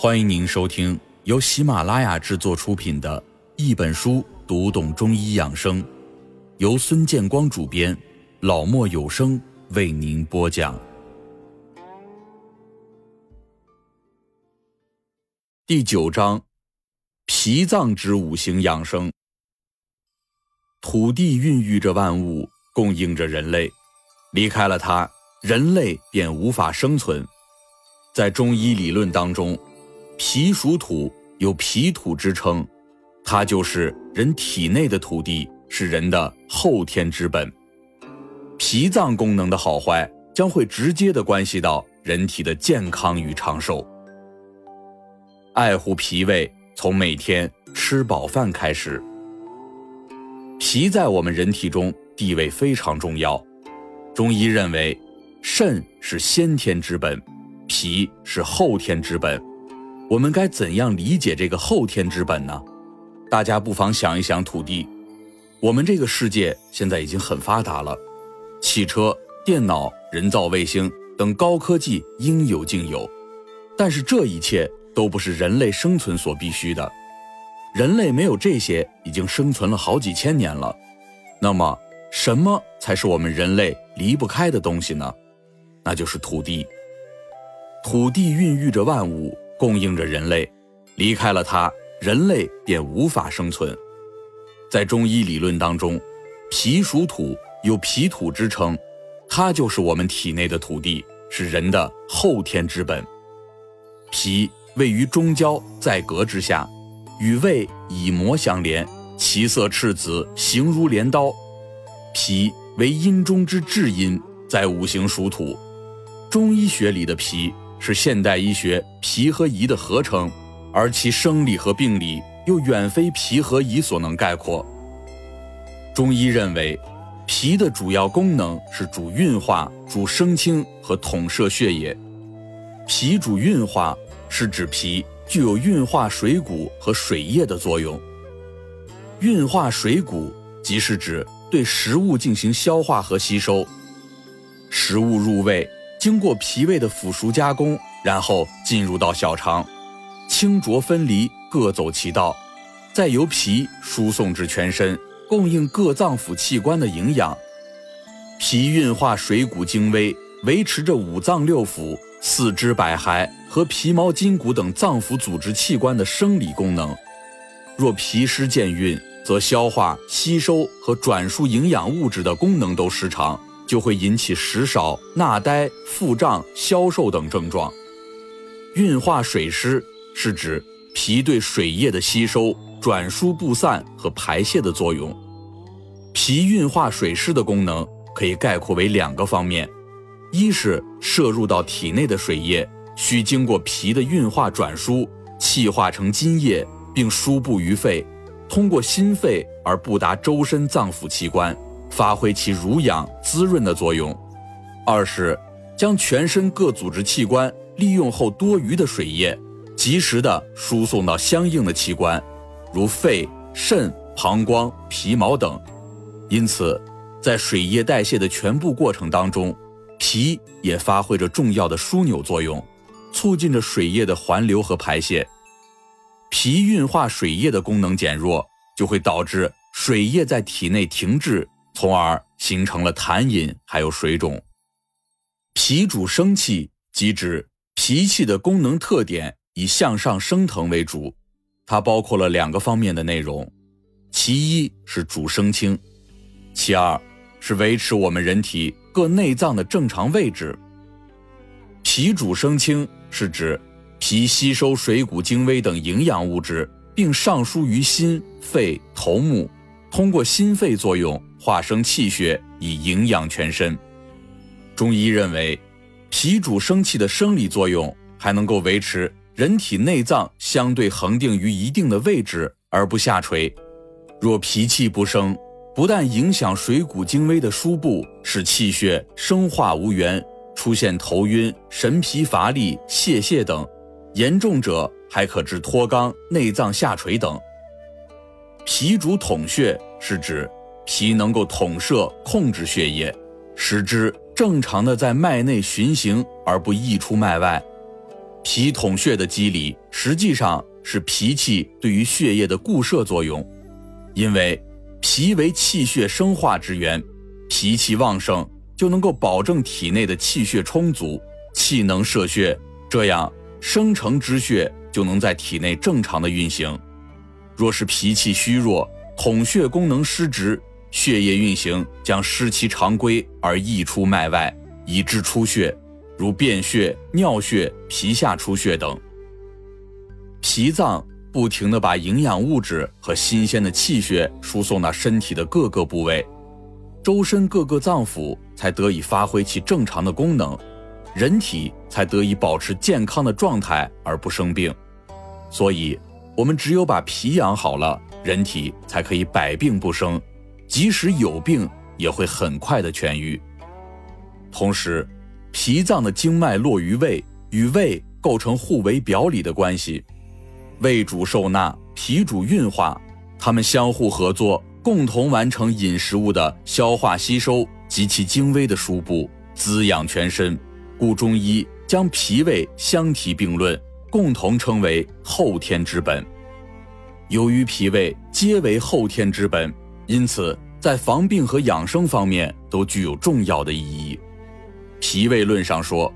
欢迎您收听由喜马拉雅制作出品的《一本书读懂中医养生》，由孙建光主编，老莫有声为您播讲。第九章：脾脏之五行养生。土地孕育着万物，供应着人类，离开了它，人类便无法生存。在中医理论当中。脾属土，有脾土之称，它就是人体内的土地，是人的后天之本。脾脏功能的好坏，将会直接的关系到人体的健康与长寿。爱护脾胃，从每天吃饱饭开始。脾在我们人体中地位非常重要。中医认为，肾是先天之本，脾是后天之本。我们该怎样理解这个后天之本呢？大家不妨想一想土地。我们这个世界现在已经很发达了，汽车、电脑、人造卫星等高科技应有尽有，但是这一切都不是人类生存所必须的。人类没有这些，已经生存了好几千年了。那么，什么才是我们人类离不开的东西呢？那就是土地。土地孕育着万物。供应着人类，离开了它，人类便无法生存。在中医理论当中，脾属土，有脾土之称，它就是我们体内的土地，是人的后天之本。脾位于中焦在膈之下，与胃以膜相连，其色赤紫，形如镰刀。脾为阴中之至阴，在五行属土。中医学里的脾。是现代医学脾和胰的合称，而其生理和病理又远非脾和胰所能概括。中医认为，脾的主要功能是主运化、主升清和统摄血液。脾主运化，是指脾具有运化水谷和水液的作用。运化水谷，即是指对食物进行消化和吸收。食物入胃。经过脾胃的腐熟加工，然后进入到小肠，清浊分离，各走其道，再由脾输送至全身，供应各脏腑器官的营养。脾运化水谷精微，维持着五脏六腑、四肢百骸和皮毛筋骨等脏腑组织器官的生理功能。若脾湿健运，则消化、吸收和转输营养物质的功能都失常。就会引起食少、纳呆、腹胀、消瘦等症状。运化水湿是指脾对水液的吸收、转输、布散和排泄的作用。脾运化水湿的功能可以概括为两个方面：一是摄入到体内的水液需经过脾的运化转输，气化成津液，并输布于肺，通过心肺而布达周身脏腑器官。发挥其濡养滋润的作用；二是将全身各组织器官利用后多余的水液，及时的输送到相应的器官，如肺、肾、膀胱、皮毛等。因此，在水液代谢的全部过程当中，脾也发挥着重要的枢纽作用，促进着水液的环流和排泄。脾运化水液的功能减弱，就会导致水液在体内停滞。从而形成了痰饮，还有水肿。脾主生气，即指脾气的功能特点以向上升腾为主，它包括了两个方面的内容，其一是主升清，其二是维持我们人体各内脏的正常位置。脾主升清是指脾吸收水谷精微等营养物质，并上输于心、肺、头目，通过心肺作用。化生气血以营养全身。中医认为，脾主生气的生理作用还能够维持人体内脏相对恒定于一定的位置而不下垂。若脾气不生，不但影响水谷精微的输布，使气血生化无源，出现头晕、神疲乏力、泄泻等；严重者还可致脱肛、内脏下垂等。脾主统血，是指。脾能够统摄、控制血液，使之正常的在脉内循行而不溢出脉外。脾统血的机理实际上是脾气对于血液的固摄作用，因为脾为气血生化之源，脾气旺盛就能够保证体内的气血充足，气能摄血，这样生成之血就能在体内正常的运行。若是脾气虚弱，统血功能失职，血液运行将失其常规而溢出脉外，以致出血。如便血、尿血、皮下出血等，脾脏不停地把营养物质和新鲜的气血输送到身体的各个部位，周身各个脏腑才得以发挥其正常的功能，人体才得以保持健康的状态而不生病。所以，我们只有把脾养好了，人体才可以百病不生，即使有病也会很快的痊愈。同时，脾脏的经脉络于胃，与胃构成互为表里的关系。胃主受纳，脾主运化，它们相互合作，共同完成饮食物的消化吸收及其精微的输布，滋养全身。故中医将脾胃相提并论，共同称为后天之本。由于脾胃皆为后天之本，因此在防病和养生方面都具有重要的意义。脾胃论上说，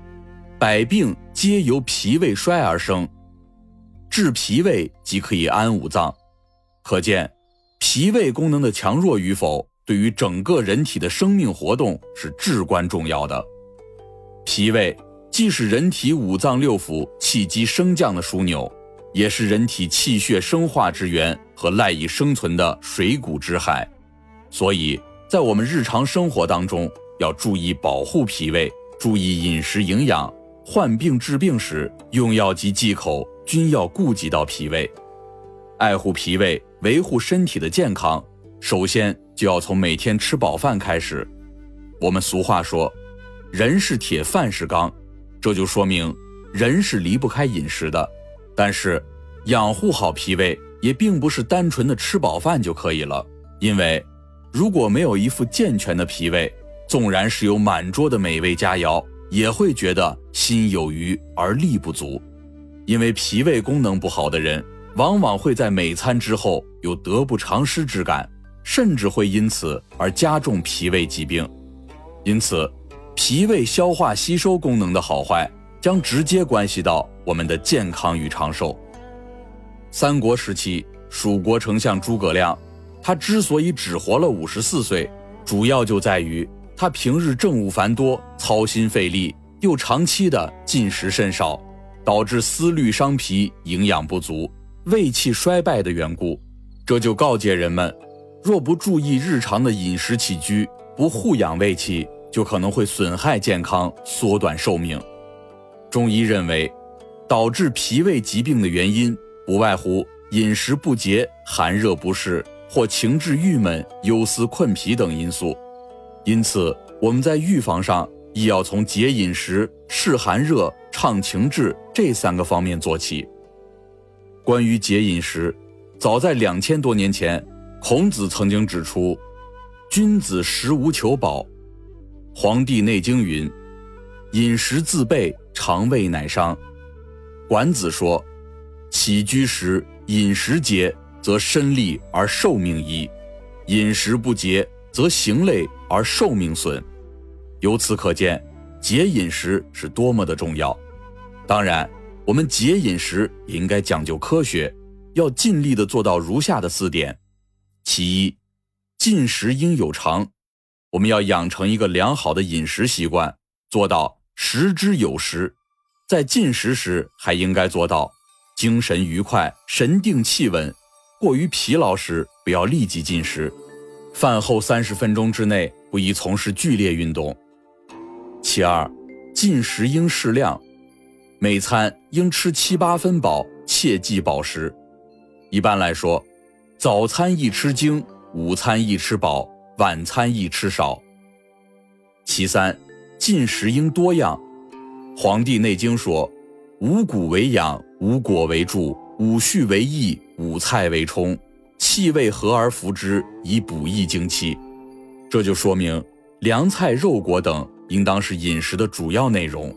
百病皆由脾胃衰而生，治脾胃即可以安五脏。可见，脾胃功能的强弱与否，对于整个人体的生命活动是至关重要的。脾胃既是人体五脏六腑气机升降的枢纽，也是人体气血生化之源和赖以生存的水谷之海，所以在我们日常生活当中。要注意保护脾胃，注意饮食营养，患病治病时用药及忌口均要顾及到脾胃。爱护脾胃，维护身体的健康，首先就要从每天吃饱饭开始。我们俗话说：“人是铁，饭是钢”，这就说明人是离不开饮食的。但是，养护好脾胃也并不是单纯的吃饱饭就可以了，因为如果没有一副健全的脾胃，纵然是有满桌的美味佳肴，也会觉得心有余而力不足，因为脾胃功能不好的人，往往会在每餐之后有得不偿失之感，甚至会因此而加重脾胃疾病。因此，脾胃消化吸收功能的好坏，将直接关系到我们的健康与长寿。三国时期，蜀国丞相诸葛亮，他之所以只活了五十四岁，主要就在于。他平日政务繁多，操心费力，又长期的进食甚少，导致思虑伤脾，营养不足，胃气衰败的缘故。这就告诫人们，若不注意日常的饮食起居，不护养胃气，就可能会损害健康，缩短寿命。中医认为，导致脾胃疾病的原因，不外乎饮食不节、寒热不适或情志郁闷、忧思困脾等因素。因此，我们在预防上亦要从节饮食、适寒热、畅情志这三个方面做起。关于节饮食，早在两千多年前，孔子曾经指出：“君子食无求饱。”《黄帝内经》云：“饮食自备，肠胃乃伤。”《管子》说：“起居时饮食节，则身利而寿命宜；饮食不节，则行累。”而寿命损，由此可见，节饮食是多么的重要。当然，我们节饮食也应该讲究科学，要尽力的做到如下的四点：其一，进食应有常，我们要养成一个良好的饮食习惯，做到食之有时。在进食时，还应该做到精神愉快、神定气稳。过于疲劳时，不要立即进食。饭后三十分钟之内。不宜从事剧烈运动。其二，进食应适量，每餐应吃七八分饱，切忌饱食。一般来说，早餐宜吃精，午餐宜吃饱，晚餐宜吃少。其三，进食应多样，《黄帝内经》说：“五谷为养，五果为助，五畜为益，五菜为充，气味和而服之，以补益精气。”这就说明，凉菜、肉果等应当是饮食的主要内容。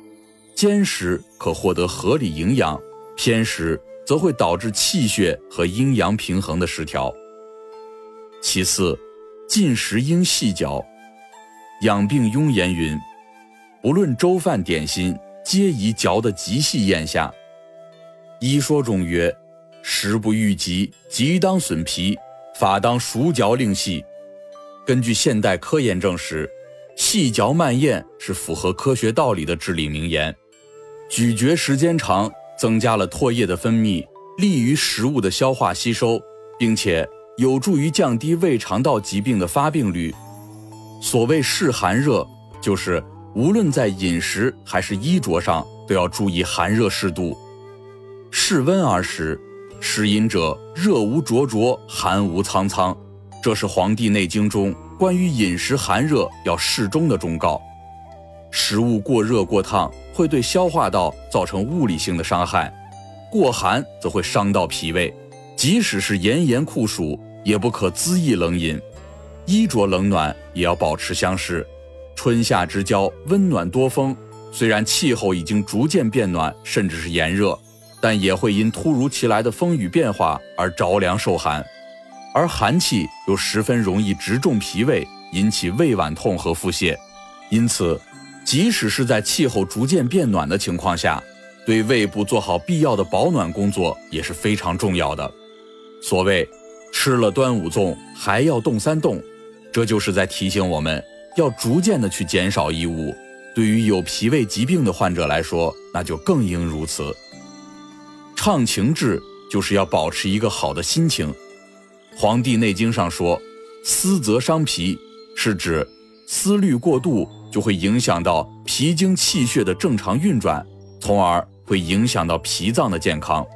坚食可获得合理营养，偏食则会导致气血和阴阳平衡的失调。其次，进食应细嚼。养病庸言云：“不论粥饭点心，皆宜嚼得极细咽下。”医说中曰：“食不欲急，即当损脾，法当熟嚼令细。”根据现代科研证实，细嚼慢咽是符合科学道理的至理名言。咀嚼时间长，增加了唾液的分泌，利于食物的消化吸收，并且有助于降低胃肠道疾病的发病率。所谓适寒热，就是无论在饮食还是衣着上，都要注意寒热适度。适温而食，食饮者热无灼灼，寒无苍苍，这是《黄帝内经》中关于饮食寒热要适中的忠告。食物过热过烫。会对消化道造成物理性的伤害，过寒则会伤到脾胃。即使是炎炎酷暑，也不可恣意冷饮。衣着冷暖也要保持相适。春夏之交，温暖多风，虽然气候已经逐渐变暖，甚至是炎热，但也会因突如其来的风雨变化而着凉受寒。而寒气又十分容易直中脾胃，引起胃脘痛和腹泻，因此。即使是在气候逐渐变暖的情况下，对胃部做好必要的保暖工作也是非常重要的。所谓“吃了端午粽，还要冻三冻”，这就是在提醒我们要逐渐的去减少衣物。对于有脾胃疾病的患者来说，那就更应如此。畅情志就是要保持一个好的心情。《黄帝内经》上说：“思则伤脾”，是指思虑过度。就会影响到脾经气血的正常运转，从而会影响到脾脏的健康。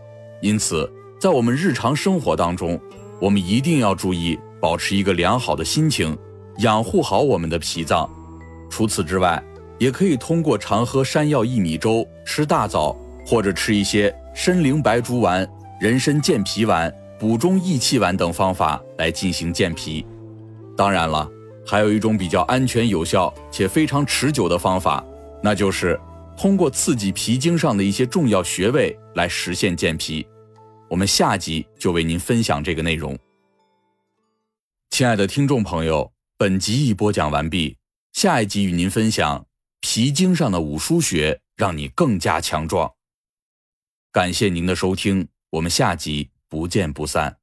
因此，在我们日常生活当中，我们一定要注意保持一个良好的心情，养护好我们的脾脏。除此之外，也可以通过常喝山药薏米粥、吃大枣，或者吃一些参苓白术丸、人参健脾丸、补中益气丸等方法来进行健脾。当然了。还有一种比较安全、有效且非常持久的方法，那就是通过刺激脾经上的一些重要穴位来实现健脾。我们下集就为您分享这个内容。亲爱的听众朋友，本集已播讲完毕，下一集与您分享皮经上的五腧穴，让你更加强壮。感谢您的收听，我们下集不见不散。